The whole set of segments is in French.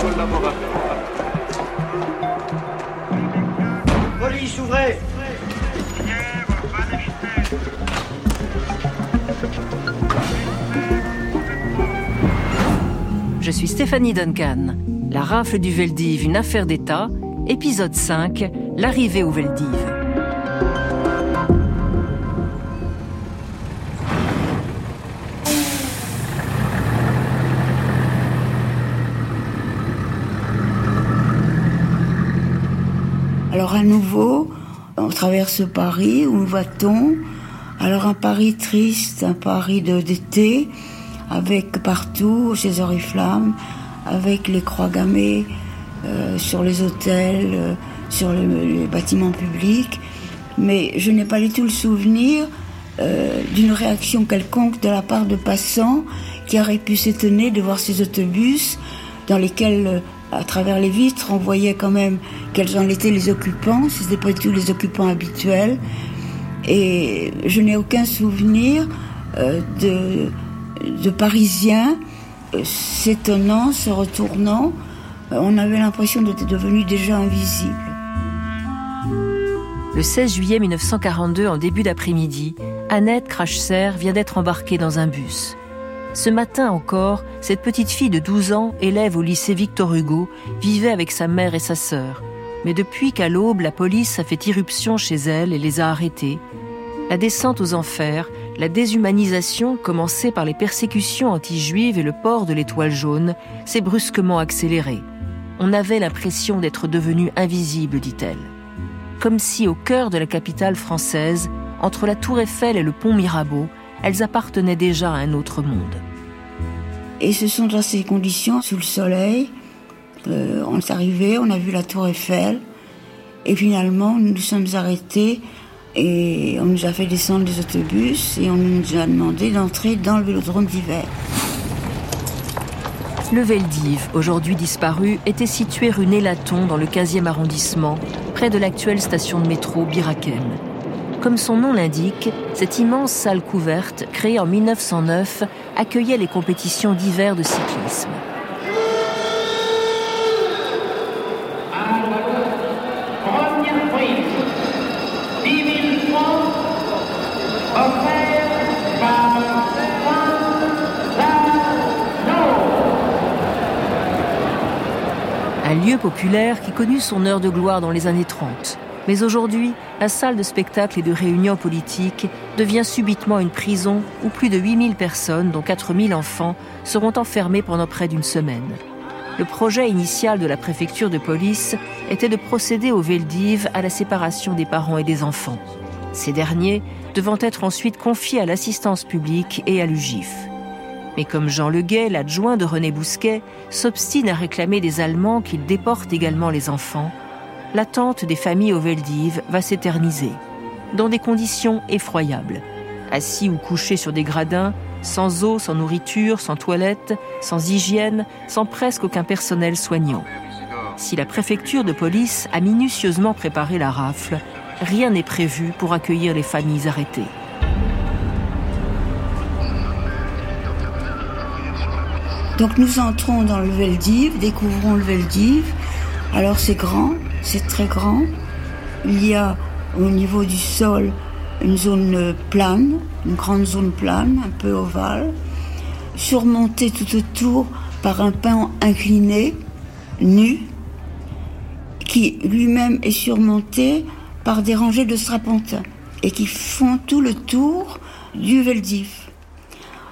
collaborateur. Police, ouvrez Je suis Stéphanie Duncan. La rafle du Veldiv, une affaire d'État, épisode 5, l'arrivée au Veldiv. Alors à nouveau, on traverse Paris, où va-t-on? Alors un Paris triste, un Paris d'été, avec partout ces oriflammes, avec les croix gammées euh, sur les hôtels, euh, sur le- les bâtiments publics. Mais je n'ai pas du tout le souvenir euh, d'une réaction quelconque de la part de passants qui auraient pu s'étonner de voir ces autobus dans lesquels, euh, à travers les vitres, on voyait quand même quels en étaient les occupants. Ce n'étaient pas du tout les occupants habituels. Et je n'ai aucun souvenir euh, de, Parisiens euh, s'étonnant, se retournant. On avait l'impression d'être devenus déjà invisibles. Le 16 juillet 1942, en début d'après-midi, Annette Crachser vient d'être embarquée dans un bus. Ce matin encore, cette petite fille de 12 ans, élève au lycée Victor Hugo, vivait avec sa mère et sa sœur. Mais depuis qu'à l'aube, la police a fait irruption chez elle et les a arrêtés, la descente aux enfers, la déshumanisation, commencée par les persécutions anti-juives et le port de l'étoile jaune, s'est brusquement accélérée. On avait l'impression d'être devenu invisible, dit-elle. Comme si au cœur de la capitale française, entre la tour Eiffel et le pont Mirabeau, elles appartenaient déjà à un autre monde. Et ce sont dans ces conditions, sous le soleil, euh, on est arrivé, on a vu la tour Eiffel, et finalement nous nous sommes arrêtés et on nous a fait descendre des autobus et on nous a demandé d'entrer dans le vélodrome d'hiver. Le Veldiv, aujourd'hui disparu, était situé rue Nélaton dans le 15e arrondissement, près de l'actuelle station de métro Biraken. Comme son nom l'indique, cette immense salle couverte, créée en 1909, accueillait les compétitions d'hiver de cyclisme. Première prise, 10 000 francs offerts par Un lieu populaire qui connut son heure de gloire dans les années 30. Mais aujourd'hui, la salle de spectacle et de réunion politique devient subitement une prison où plus de 8000 personnes, dont 4000 enfants, seront enfermées pendant près d'une semaine. Le projet initial de la préfecture de police était de procéder au Veldiv à la séparation des parents et des enfants. Ces derniers devant être ensuite confiés à l'assistance publique et à l'UGIF. Mais comme Jean Leguet, l'adjoint de René Bousquet, s'obstine à réclamer des Allemands qu'ils déportent également les enfants, l'attente des familles au Veldiv va s'éterniser, dans des conditions effroyables. Assis ou couchés sur des gradins, sans eau, sans nourriture, sans toilette, sans hygiène, sans presque aucun personnel soignant. Si la préfecture de police a minutieusement préparé la rafle, rien n'est prévu pour accueillir les familles arrêtées. Donc nous entrons dans le Veldiv, découvrons le Veldiv. Alors c'est grand, c'est très grand. Il y a au niveau du sol une zone plane, une grande zone plane, un peu ovale, surmontée tout autour par un pan incliné, nu, qui lui-même est surmonté par des rangées de strapontins et qui font tout le tour du Veldiv.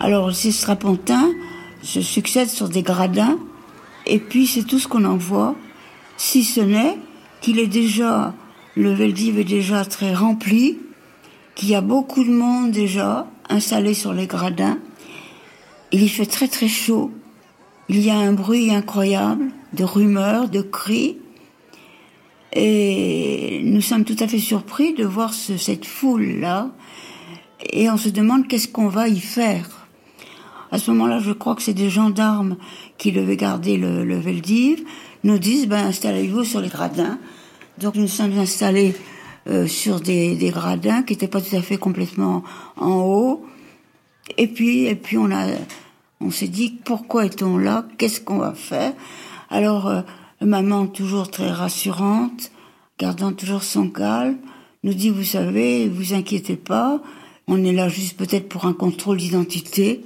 Alors ces strapontins se succèdent sur des gradins et puis c'est tout ce qu'on en voit, si ce n'est qu'il est déjà, le Veldiv est déjà très rempli, qu'il y a beaucoup de monde déjà installé sur les gradins. Il fait très très chaud. Il y a un bruit incroyable de rumeurs, de cris. Et nous sommes tout à fait surpris de voir ce- cette foule-là. Et on se demande qu'est-ce qu'on va y faire. À ce moment-là, je crois que c'est des gendarmes qui devaient garder le, le Veldiv, nous disent, ben, installez-vous sur les gradins. Donc nous sommes installés euh, sur des, des gradins qui n'étaient pas tout à fait complètement en haut. Et puis, et puis on a, On s'est dit, pourquoi est-on là? Qu'est-ce qu'on va faire? Alors, euh, maman, toujours très rassurante, gardant toujours son calme, nous dit, vous savez, vous inquiétez pas, on est là juste peut-être pour un contrôle d'identité,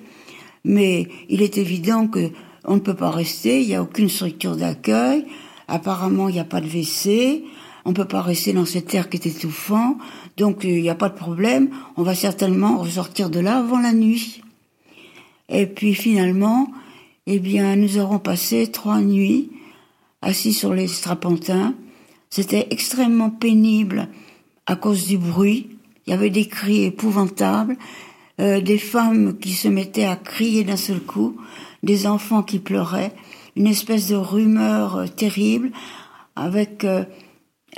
mais il est évident que on ne peut pas rester, il n'y a aucune structure d'accueil, apparemment il n'y a pas de WC, on peut pas rester dans cette terre qui est étouffant, donc il n'y a pas de problème, on va certainement ressortir de là avant la nuit. Et puis finalement, eh bien, nous aurons passé trois nuits assis sur les strapontins. C'était extrêmement pénible à cause du bruit. Il y avait des cris épouvantables, euh, des femmes qui se mettaient à crier d'un seul coup, des enfants qui pleuraient, une espèce de rumeur euh, terrible avec euh,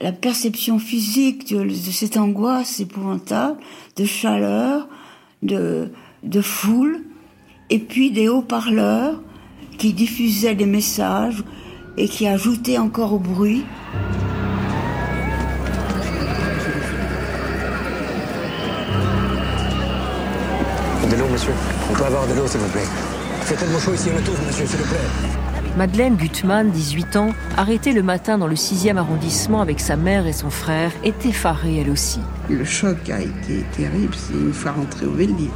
la perception physique de, cette angoisse épouvantable, de chaleur, de, de foule, et puis des haut-parleurs qui diffusaient des messages et qui ajoutaient encore au bruit. De l'eau, monsieur. On peut avoir de l'eau, s'il vous plaît. Fait tellement chaud ici, on monsieur, s'il vous plaît. Madeleine Gutmann, 18 ans, arrêtée le matin dans le 6e arrondissement avec sa mère et son frère, est effarée elle aussi. Le choc a été terrible, c'est une fois rentrée au Veldiv.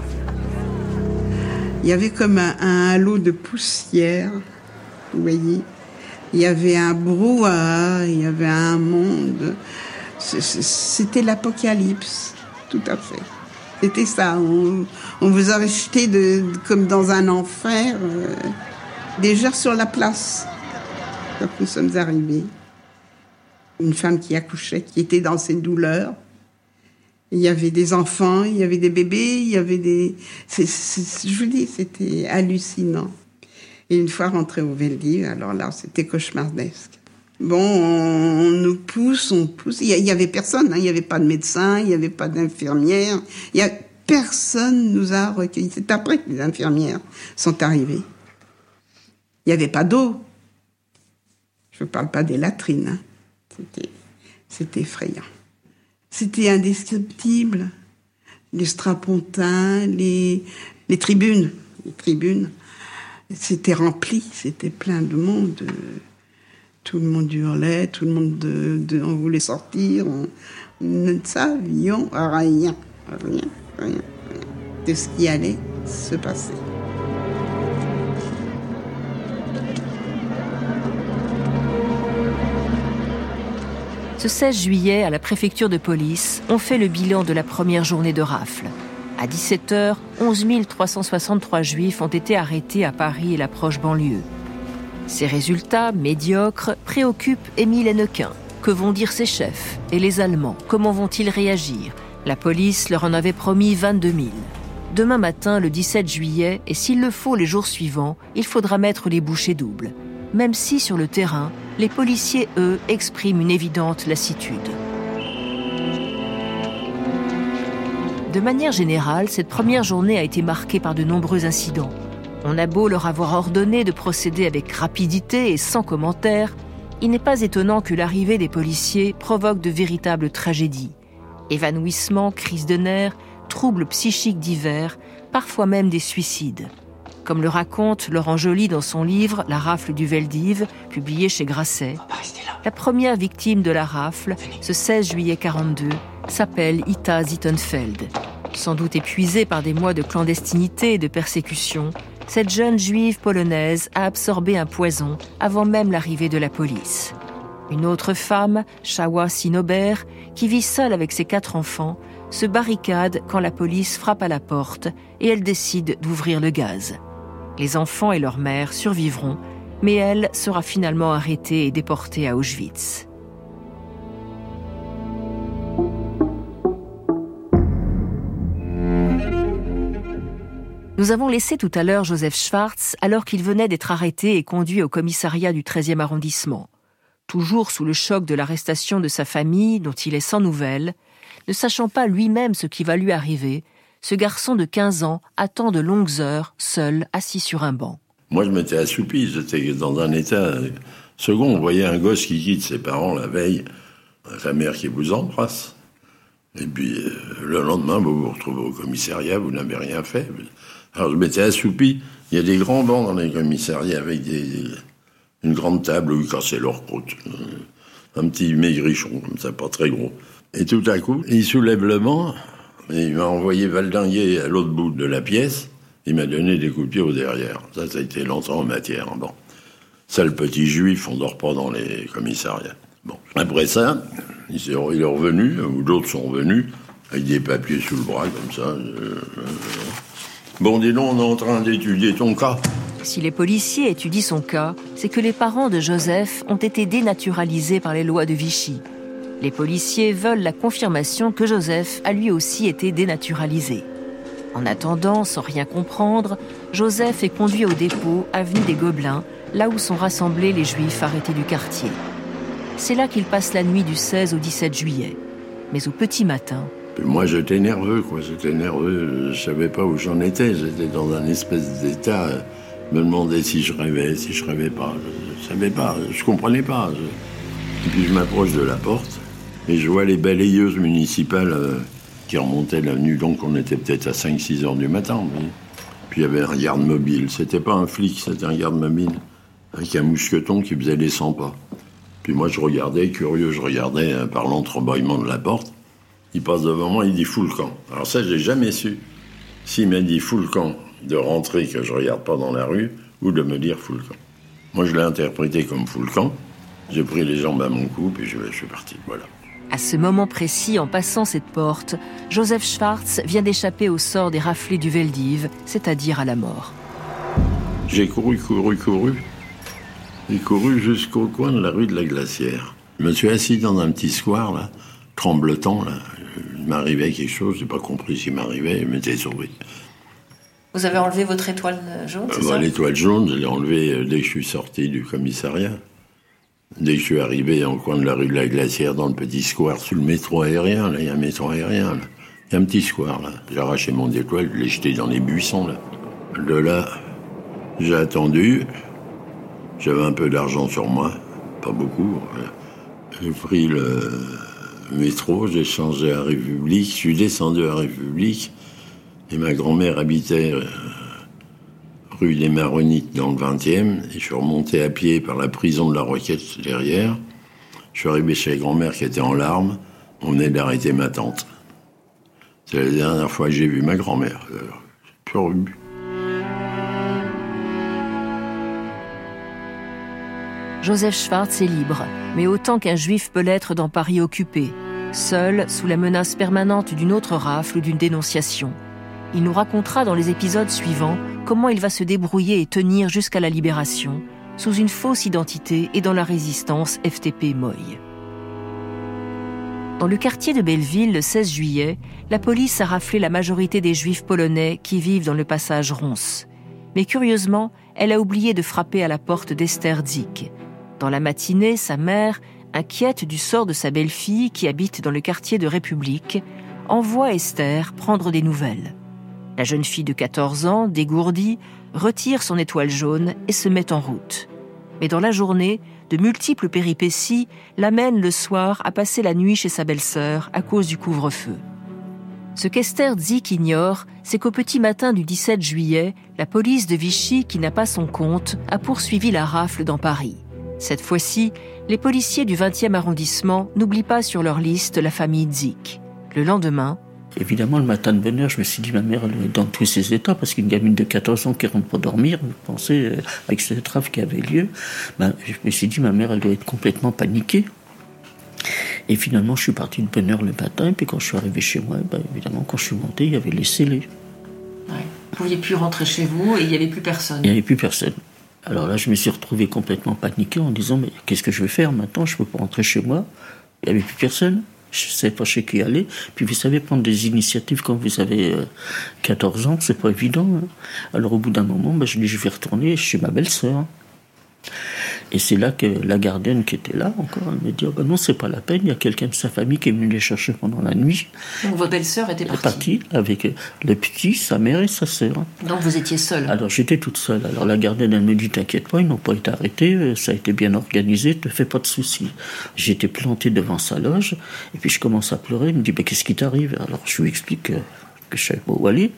Il y avait comme un, halo de poussière, vous voyez. Il y avait un brouhaha, il y avait un monde. C'était l'apocalypse, tout à fait. C'était ça. On, vous aurait jeté de, comme dans un enfer, euh, déjà sur la place, quand nous sommes arrivés. Une femme qui accouchait, qui était dans ses douleurs. Il y avait des enfants, il y avait des bébés, il y avait des. C est, je vous dis, c'était hallucinant. Et une fois rentré au Veldiv, alors là, c'était cauchemardesque. Bon, on, nous pousse, on pousse. Il y, avait personne, hein, il n'y avait pas de médecin, il n'y avait pas d'infirmière. Il y a personne nous a recueillis. C'est après que les infirmières sont arrivées. Il n'y avait pas d'eau. Je ne parle pas des latrines. Hein. C'était, effrayant. C'était indescriptible. Les strapontins, les, tribunes, les tribunes, c'était rempli, c'était plein de monde. Tout le monde hurlait, tout le monde de, de, on voulait sortir. On, ne savions rien, rien, rien, rien de ce qui allait se passer. Ce 16 juillet, à la préfecture de police, on fait le bilan de la première journée de rafle. À 17h, 11 363 juifs ont été arrêtés à Paris et la proche banlieue. Ces résultats, médiocres, préoccupent Émile Hennequin. Que vont dire ses chefs Et les Allemands? Comment vont-ils réagir? La police leur en avait promis 22 000. Demain matin, le 17 juillet, et s'il le faut les jours suivants, il faudra mettre les bouchées doubles. Même si, sur le terrain, les policiers, eux, expriment une évidente lassitude. De manière générale, cette première journée a été marquée par de nombreux incidents. On a beau leur avoir ordonné de procéder avec rapidité et sans commentaire, il n'est pas étonnant que l'arrivée des policiers provoque de véritables tragédies. Évanouissements, crises de nerfs, troubles psychiques divers, parfois même des suicides. Comme le raconte Laurent Joly dans son livre La rafle du Veldiv, publié chez Grasset, la première victime de la rafle, ce 16 juillet 42, s'appelle Ita Zittenfeld. Sans doute épuisée par des mois de clandestinité et de persécution, cette jeune juive polonaise a absorbé un poison avant même l'arrivée de la police. Une autre femme, Shawa Sinober, qui vit seule avec ses quatre enfants, se barricade quand la police frappe à la porte et elle décide d'ouvrir le gaz. Les enfants et leur mère survivront, mais elle sera finalement arrêtée et déportée à Auschwitz. Nous avons laissé tout à l'heure Joseph Schwartz alors qu'il venait d'être arrêté et conduit au commissariat du 13e arrondissement. Toujours sous le choc de l'arrestation de sa famille, dont il est sans nouvelles, ne sachant pas lui-même ce qui va lui arriver, ce garçon de 15 ans attend de longues heures, seul, assis sur un banc. Moi, je m'étais assoupi, j'étais dans un état second. On voyait un gosse qui quitte ses parents la veille, sa mère qui vous embrasse. Et puis, euh, le lendemain, vous vous retrouvez au commissariat, vous n'avez rien fait. Alors, je m'étais assoupi. Il y a des grands bancs dans les commissariats avec des, une grande table où ils cassaient leur croûte. Euh, Un petit maigrichon, comme ça, pas très gros. Et tout à coup, il soulève le banc, il m'a envoyé valdinguer à l'autre bout de la pièce. Il m'a donné des coups de pied au derrière. Ça, ça a été longtemps en matière. Bon. Ça, le petit juif, on dort pas dans les commissariats. Bon. Après ça, il, est revenu, ou d'autres sont revenus, avec des papiers sous le bras, comme ça. Euh, euh, Bon, dis donc, on est en train d'étudier ton cas. Si les policiers étudient son cas, c'est que les parents de Joseph ont été dénaturalisés par les lois de Vichy. Les policiers veulent la confirmation que Joseph a lui aussi été dénaturalisé. En attendant, sans rien comprendre, Joseph est conduit au dépôt, avenue des Gobelins, là où sont rassemblés les juifs arrêtés du quartier. C'est là qu'il passe la nuit du 16 au 17 juillet. Mais au petit matin, moi, j'étais nerveux, quoi. J'étais nerveux. Je savais pas où j'en étais. J'étais dans un espèce d'état. euh, me demandais si je rêvais, si je rêvais pas. Je, je savais pas. Je comprenais pas. Je- Et puis je m'approche de la porte et je vois les balayeuses municipales euh, qui remontaient l'avenue. Donc on était peut-être à 5-6 heures du matin. Puis il y avait un garde mobile. C'était pas un flic, c'était un garde mobile. Avec un mousqueton qui faisait les 100 pas. Puis moi, je regardais, curieux, je regardais euh, par l'entrebâillement de la porte. Il passe devant moi, il dit fous le camp. Alors ça, j'ai jamais su. S'il m'a dit fous le camp, de rentrer, que je regarde pas dans la rue, ou de me dire fous le camp. Moi, je l'ai interprété comme fous le camp. J'ai pris les jambes à mon cou, puis je, je suis parti. Voilà. À ce moment précis, en passant cette porte, Joseph Schwartz vient d'échapper au sort des raflés du Veldiv, c'est-à-dire à la mort. J'ai couru, couru, couru. J'ai couru jusqu'au coin de la rue de la Glacière. Je me suis assis dans un petit square, là, tremblotant, là. Il m'arrivait quelque chose, j'ai pas compris ce qui m'arrivait, il m'était sauvé. Vous avez enlevé votre étoile jaune, Euh, bah, L'étoile jaune, je l'ai enlevée euh, dès que je suis sorti du commissariat. Dès que je suis arrivé en coin de la rue de la Glacière, dans le petit square, sous le métro aérien, là, il y a un métro aérien, là. Il y a un petit square, là. J'ai arraché mon étoile, je l'ai jeté dans les buissons, là. De là, j'ai attendu. J'avais un peu d'argent sur moi, pas beaucoup. J'ai pris le métro, j'ai changé à République, je suis descendu à République, et ma grand-mère habitait euh, rue des Maronites dans le 20e, et je suis remonté à pied par la prison de la Roquette derrière. Je suis arrivé chez la grand-mère qui était en larmes, on venait d'arrêter ma tante. C'est la dernière fois que j'ai vu ma grand-mère. Euh, plus revu. Joseph Schwartz est libre, mais autant qu'un juif peut l'être dans Paris occupé, seul, sous la menace permanente d'une autre rafle ou d'une dénonciation. Il nous racontera dans les épisodes suivants comment il va se débrouiller et tenir jusqu'à la libération, sous une fausse identité et dans la résistance FTP Moy. Dans le quartier de Belleville, le 16 juillet, la police a raflé la majorité des juifs polonais qui vivent dans le passage Ronce. Mais curieusement, elle a oublié de frapper à la porte d'Esther Zik. Dans la matinée, sa mère, inquiète du sort de sa belle-fille qui habite dans le quartier de République, envoie Esther prendre des nouvelles. La jeune fille de 14 ans, dégourdie, retire son étoile jaune et se met en route. Mais dans la journée, de multiples péripéties l'amènent le soir à passer la nuit chez sa belle-sœur à cause du couvre-feu. Ce qu'Esther Zik ignore, c'est qu'au petit matin du 17 juillet, la police de Vichy, qui n'a pas son compte, a poursuivi la rafle dans Paris. Cette fois-ci, les policiers du 20e arrondissement n'oublient pas sur leur liste la famille Zik. Le lendemain, Évidemment, le matin de bonne heure, je me suis dit, ma mère, elle est dans tous ses états, parce qu'une gamine de 14 ans qui rentre pour dormir, vous pensez, euh, avec cette rafle qui avait lieu, ben, je me suis dit, ma mère, elle doit être complètement paniquée. Et finalement, je suis parti de bonne heure le matin, et puis quand je suis arrivé chez moi, ben, évidemment, quand je suis monté, il y avait les scellés. vous ne pouviez plus rentrer chez vous et il n'y avait plus personne. Il n'y avait plus personne. Alors là, je me suis retrouvé complètement paniqué en disant, mais qu'est-ce que je vais faire maintenant? Je peux pas rentrer chez moi. Il n'y avait plus personne. Je ne savais pas chez qui aller. Puis vous savez, prendre des initiatives quand vous avez euh, 14 ans, c'est pas évident. hein. Alors au bout d'un moment, ben, je dis, je vais retourner chez ma belle-sœur. Et c'est là que la gardienne qui était là encore, elle me dit oh ben non, c'est pas la peine, il y a quelqu'un de sa famille qui est venu les chercher pendant la nuit. Donc votre belle-sœur était Elle est partie. partie avec le petit, sa mère et sa sœur. Donc vous étiez seule. Alors j'étais toute seule. Alors la gardienne, elle me dit T'inquiète pas, ils n'ont pas été arrêtés, euh, ça a été bien organisé, te fais pas de soucis. J'étais planté devant sa loge, et puis je commence à pleurer. Elle me dit Mais qu'est-ce qui t'arrive? Alors je lui explique que, que je savais pas où aller.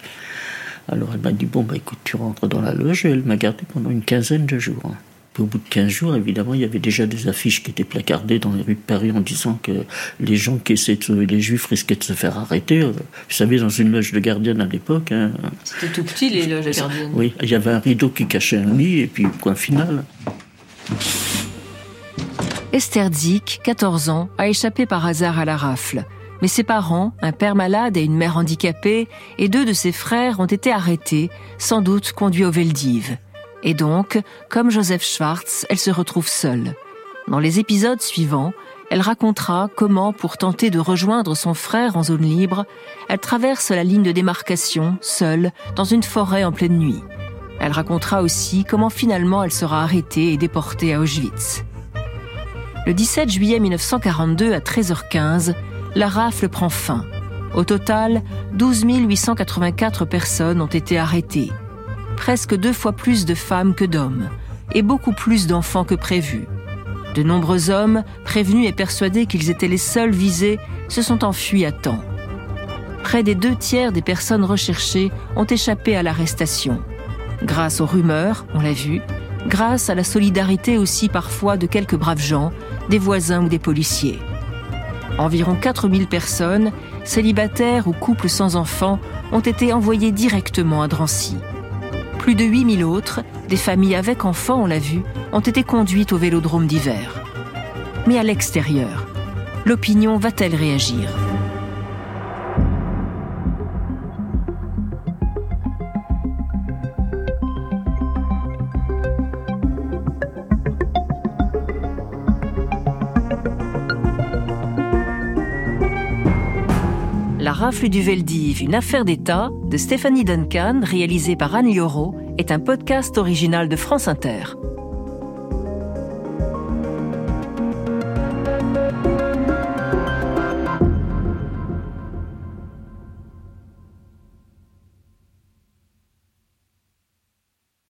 Alors elle m'a dit Bon, bah écoute, tu rentres dans la loge, et elle m'a gardé pendant une quinzaine de jours. Puis au bout de 15 jours, évidemment, il y avait déjà des affiches qui étaient placardées dans les rues de Paris en disant que les gens qui essaient de sauver les juifs risquaient de se faire arrêter. Vous savez, dans une loge de gardienne à l'époque, hein, C'était tout petit les loges gardiennes. oui, il y avait un rideau qui cachait un lit, et puis point final. Esther Zik, 14 ans, a échappé par hasard à la rafle. Mais ses parents, un père malade et une mère handicapée, et deux de ses frères ont été arrêtés, sans doute conduits au Veldiv. Et donc, comme Joseph Schwartz, elle se retrouve seule. Dans les épisodes suivants, elle racontera comment, pour tenter de rejoindre son frère en zone libre, elle traverse la ligne de démarcation, seule, dans une forêt en pleine nuit. Elle racontera aussi comment finalement elle sera arrêtée et déportée à Auschwitz. Le 17 juillet 1942 à 13h15, la rafle prend fin. Au total, 12 884 personnes ont été arrêtées. Presque deux fois plus de femmes que d'hommes, et beaucoup plus d'enfants que prévu. De nombreux hommes, prévenus et persuadés qu'ils étaient les seuls visés, se sont enfuis à temps. Près des deux tiers des personnes recherchées ont échappé à l'arrestation. Grâce aux rumeurs, on l'a vu, grâce à la solidarité aussi parfois de quelques braves gens, des voisins ou des policiers. Environ 4000 personnes, célibataires ou couples sans enfants, ont été envoyées directement à Drancy. Plus de 8000 autres, des familles avec enfants, on l'a vu, ont été conduites au vélodrome d'hiver. Mais à l'extérieur, l'opinion va-t-elle réagir? Rafle du Veldiv, une affaire d'État de Stéphanie Duncan, réalisée par Anne Lioro, est un podcast original de France Inter.